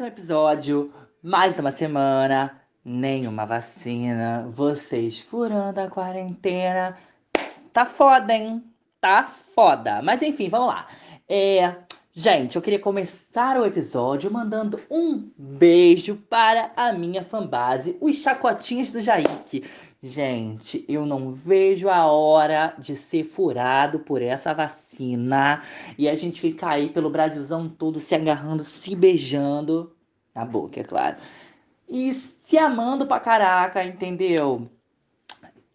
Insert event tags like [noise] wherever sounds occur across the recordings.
mais um episódio, mais uma semana, nenhuma vacina, vocês furando a quarentena. Tá foda, hein? Tá foda. Mas enfim, vamos lá. É, gente, eu queria começar o episódio mandando um beijo para a minha fanbase, os chacotinhos do Jaik. Gente, eu não vejo a hora de ser furado por essa vacina e a gente ficar aí pelo Brasilzão todo se agarrando, se beijando na boca, é claro. E se amando pra caraca, entendeu?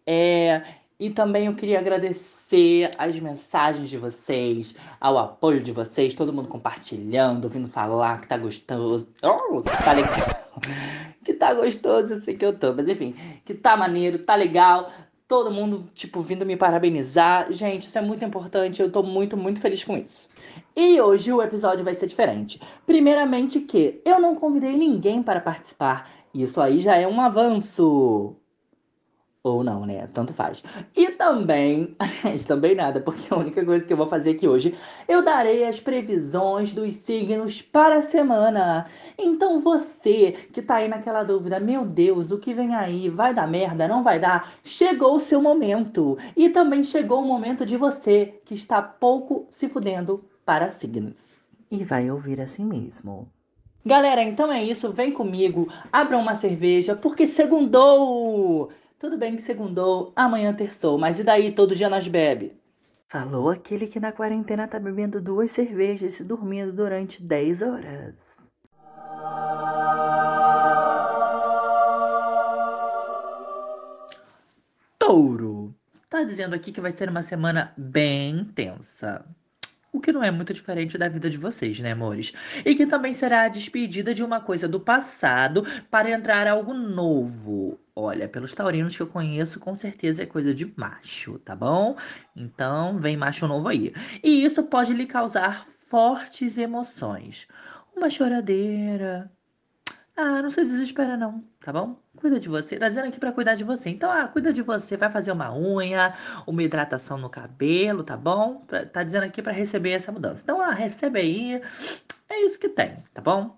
É, e também eu queria agradecer as mensagens de vocês, ao apoio de vocês, todo mundo compartilhando, vindo falar que tá gostoso. Oh, tá legal. Tá gostoso, eu sei que eu tô, mas enfim, que tá maneiro, tá legal. Todo mundo, tipo, vindo me parabenizar. Gente, isso é muito importante. Eu tô muito, muito feliz com isso. E hoje o episódio vai ser diferente. Primeiramente que eu não convidei ninguém para participar. Isso aí já é um avanço. Ou não, né? Tanto faz. E também, [laughs] também nada, porque a única coisa que eu vou fazer aqui hoje, eu darei as previsões dos signos para a semana. Então você que tá aí naquela dúvida, meu Deus, o que vem aí? Vai dar merda? Não vai dar? Chegou o seu momento. E também chegou o momento de você que está pouco se fudendo para signos. E vai ouvir assim mesmo. Galera, então é isso. Vem comigo, abra uma cerveja, porque segundou! Tudo bem que segundou, amanhã terçou, mas e daí todo dia nós bebe? Falou aquele que na quarentena tá bebendo duas cervejas e dormindo durante 10 horas. Touro. Tá dizendo aqui que vai ser uma semana bem intensa. O que não é muito diferente da vida de vocês, né, amores? E que também será a despedida de uma coisa do passado para entrar algo novo. Olha, pelos taurinos que eu conheço, com certeza é coisa de macho, tá bom? Então, vem macho novo aí. E isso pode lhe causar fortes emoções. Uma choradeira, ah, não se desespera não, tá bom? Cuida de você. Tá dizendo aqui pra cuidar de você. Então, ah, cuida de você. Vai fazer uma unha, uma hidratação no cabelo, tá bom? Tá dizendo aqui para receber essa mudança. Então, ah, recebe aí. É isso que tem, tá bom?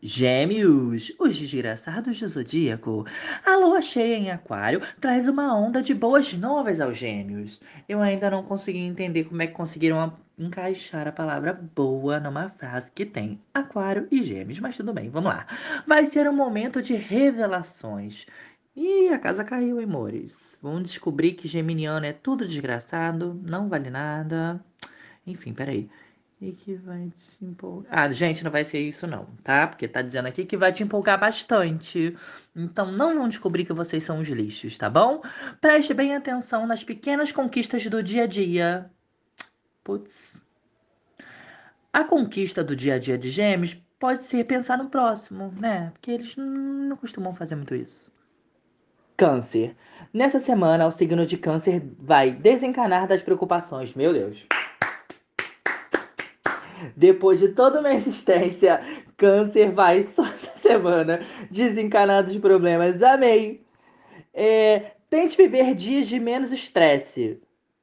Gêmeos, os desgraçados do zodíaco. A lua cheia em Aquário traz uma onda de boas novas aos gêmeos. Eu ainda não consegui entender como é que conseguiram encaixar a palavra boa numa frase que tem Aquário e Gêmeos, mas tudo bem, vamos lá. Vai ser um momento de revelações. E a casa caiu, amores. Vão descobrir que Geminiano é tudo desgraçado, não vale nada. Enfim, peraí. E que vai te empolgar. Ah, gente, não vai ser isso não, tá? Porque tá dizendo aqui que vai te empolgar bastante. Então não vão descobrir que vocês são os lixos, tá bom? Preste bem atenção nas pequenas conquistas do dia a dia. Putz. A conquista do dia a dia de gêmeos pode ser pensar no próximo, né? Porque eles não costumam fazer muito isso. Câncer. Nessa semana, o signo de câncer vai desencanar das preocupações. Meu Deus. Depois de toda uma [laughs] existência, câncer vai [laughs] só essa semana desencanar dos problemas. Amei! É, tente viver dias de menos estresse.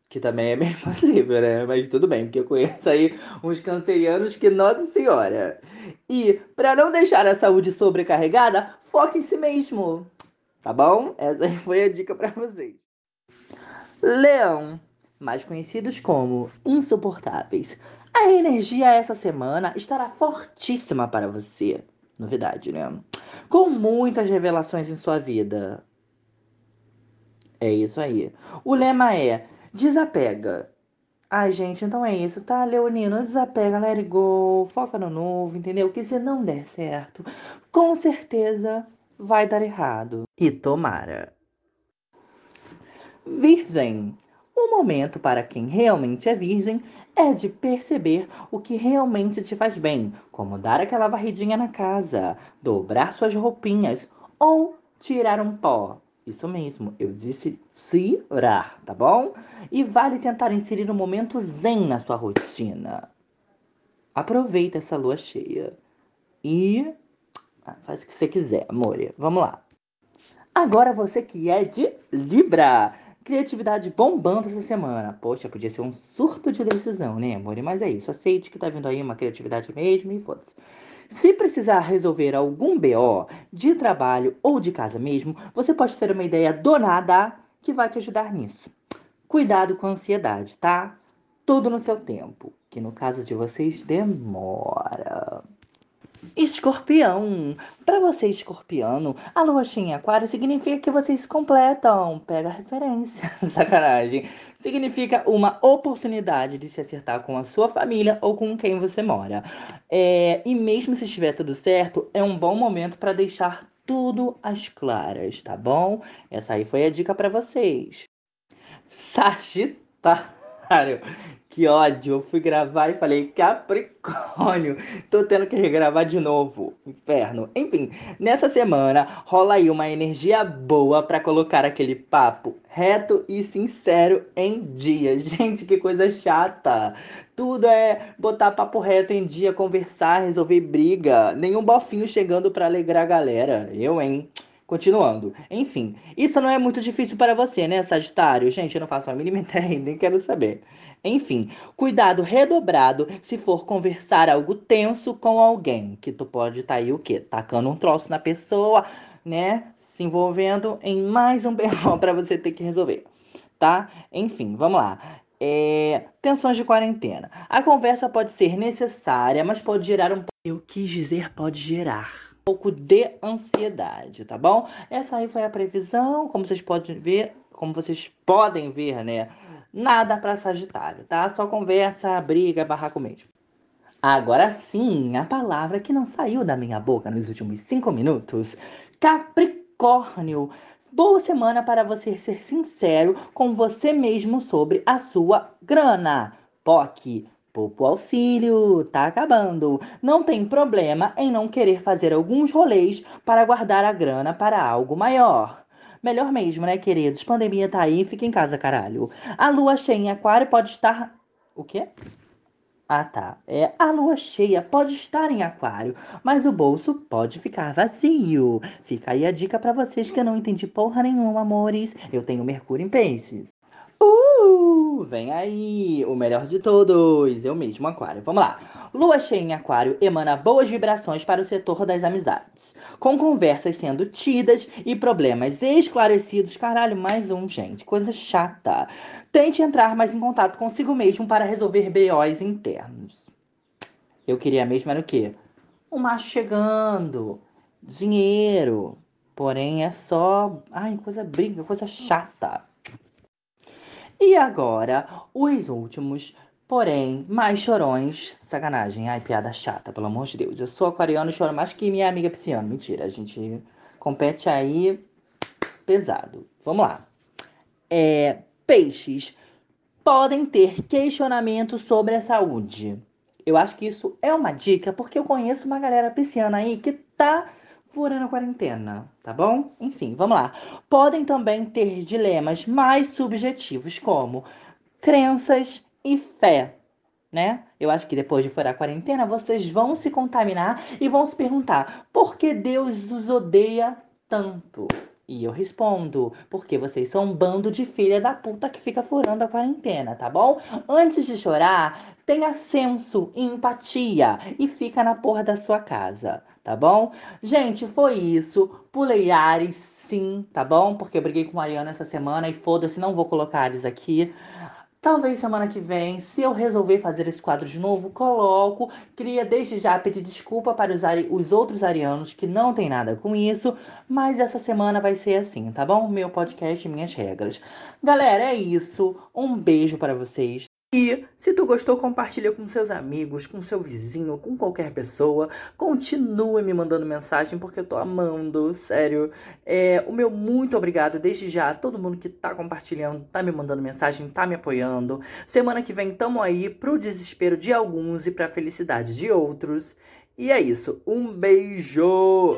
Que também é [laughs] bem possível, né? Mas tudo bem, porque eu conheço aí uns cancerianos que, nossa senhora. E, para não deixar a saúde sobrecarregada, foque em si mesmo. Tá bom? Essa foi a dica para vocês. Leão, mais conhecidos como insuportáveis. A energia essa semana estará fortíssima para você. Novidade, né? Com muitas revelações em sua vida. É isso aí. O lema é: desapega. Ai, gente, então é isso, tá, Leonino? Desapega, let it go, foca no novo, entendeu? Que se não der certo, com certeza vai dar errado. E tomara. Virgem. O momento para quem realmente é virgem é de perceber o que realmente te faz bem, como dar aquela varridinha na casa, dobrar suas roupinhas ou tirar um pó. Isso mesmo, eu disse tirar, tá bom? E vale tentar inserir um momento zen na sua rotina. Aproveita essa lua cheia e ah, faz o que você quiser, amor. Vamos lá. Agora você que é de Libra. Criatividade bombando essa semana. Poxa, podia ser um surto de decisão, né, amor? Mas é isso. Aceite que tá vindo aí uma criatividade mesmo e foda-se. Se precisar resolver algum BO de trabalho ou de casa mesmo, você pode ter uma ideia do nada que vai te ajudar nisso. Cuidado com a ansiedade, tá? Tudo no seu tempo, que no caso de vocês demora. Escorpião. Para você, escorpiano, a lua cheia em aquário significa que vocês completam. Pega a referência. [laughs] Sacanagem. Significa uma oportunidade de se acertar com a sua família ou com quem você mora. É, e mesmo se estiver tudo certo, é um bom momento para deixar tudo às claras, tá bom? Essa aí foi a dica para vocês. Sagitário. Que ódio. Eu fui gravar e falei Capricórnio. Tô tendo que regravar de novo. Inferno. Enfim, nessa semana rola aí uma energia boa para colocar aquele papo reto e sincero em dia. [laughs] Gente, que coisa chata. Tudo é botar papo reto em dia, conversar, resolver briga. Nenhum bofinho chegando para alegrar a galera. Eu, hein? Continuando. Enfim, isso não é muito difícil para você, né, Sagitário? Gente, eu não faço a mínima [laughs] ideia, nem quero saber. Enfim, cuidado redobrado se for conversar algo tenso com alguém. Que tu pode estar tá aí o quê? Tacando um troço na pessoa, né? Se envolvendo em mais um BO [laughs] para você ter que resolver. Tá? Enfim, vamos lá. É... Tensões de quarentena. A conversa pode ser necessária, mas pode gerar um. Eu quis dizer, pode gerar um pouco de ansiedade, tá bom? Essa aí foi a previsão, como vocês podem ver, como vocês podem ver, né? Nada para Sagitário, tá? Só conversa, briga, barraco mesmo. Agora sim, a palavra que não saiu da minha boca nos últimos cinco minutos: Capricórnio. Boa semana para você ser sincero com você mesmo sobre a sua grana. POC, Popo Auxílio, tá acabando. Não tem problema em não querer fazer alguns rolês para guardar a grana para algo maior. Melhor mesmo, né, queridos? Pandemia tá aí, fica em casa, caralho. A lua cheia em aquário pode estar. O quê? Ah, tá. É, a lua cheia pode estar em aquário, mas o bolso pode ficar vazio. Fica aí a dica para vocês que eu não entendi porra nenhuma, amores. Eu tenho Mercúrio em peixes. Uh, vem aí, o melhor de todos, eu mesmo, Aquário. Vamos lá. Lua cheia em Aquário emana boas vibrações para o setor das amizades, com conversas sendo tidas e problemas esclarecidos. Caralho, mais um, gente, coisa chata. Tente entrar mais em contato consigo mesmo para resolver BOs internos. Eu queria mesmo era o quê? Um macho chegando, dinheiro. Porém, é só. Ai, coisa briga, coisa chata. E agora, os últimos, porém, mais chorões. Sacanagem, ai, piada chata, pelo amor de Deus. Eu sou aquariano e choro mais que minha amiga pisciana. Mentira, a gente compete aí pesado. Vamos lá. É, peixes podem ter questionamentos sobre a saúde. Eu acho que isso é uma dica, porque eu conheço uma galera pisciana aí que tá furando a quarentena, tá bom? Enfim, vamos lá. Podem também ter dilemas mais subjetivos, como crenças e fé, né? Eu acho que depois de furar a quarentena, vocês vão se contaminar e vão se perguntar por que Deus os odeia tanto. E eu respondo, porque vocês são um bando de filha da puta que fica furando a quarentena, tá bom? Antes de chorar, tenha senso e empatia e fica na porra da sua casa, tá bom? Gente, foi isso. Pulei Ares, sim, tá bom? Porque eu briguei com o Mariana essa semana e foda-se, não vou colocar Ares aqui. Talvez semana que vem, se eu resolver fazer esse quadro de novo, coloco. Queria desde já pedir desculpa para os, os outros arianos que não tem nada com isso, mas essa semana vai ser assim, tá bom? Meu podcast, minhas regras. Galera, é isso. Um beijo para vocês. E se tu gostou, compartilha com seus amigos, com seu vizinho, com qualquer pessoa. Continue me mandando mensagem porque eu tô amando, sério. É, o meu muito obrigado desde já a todo mundo que tá compartilhando, tá me mandando mensagem, tá me apoiando. Semana que vem tamo aí pro desespero de alguns e pra felicidade de outros. E é isso. Um beijo!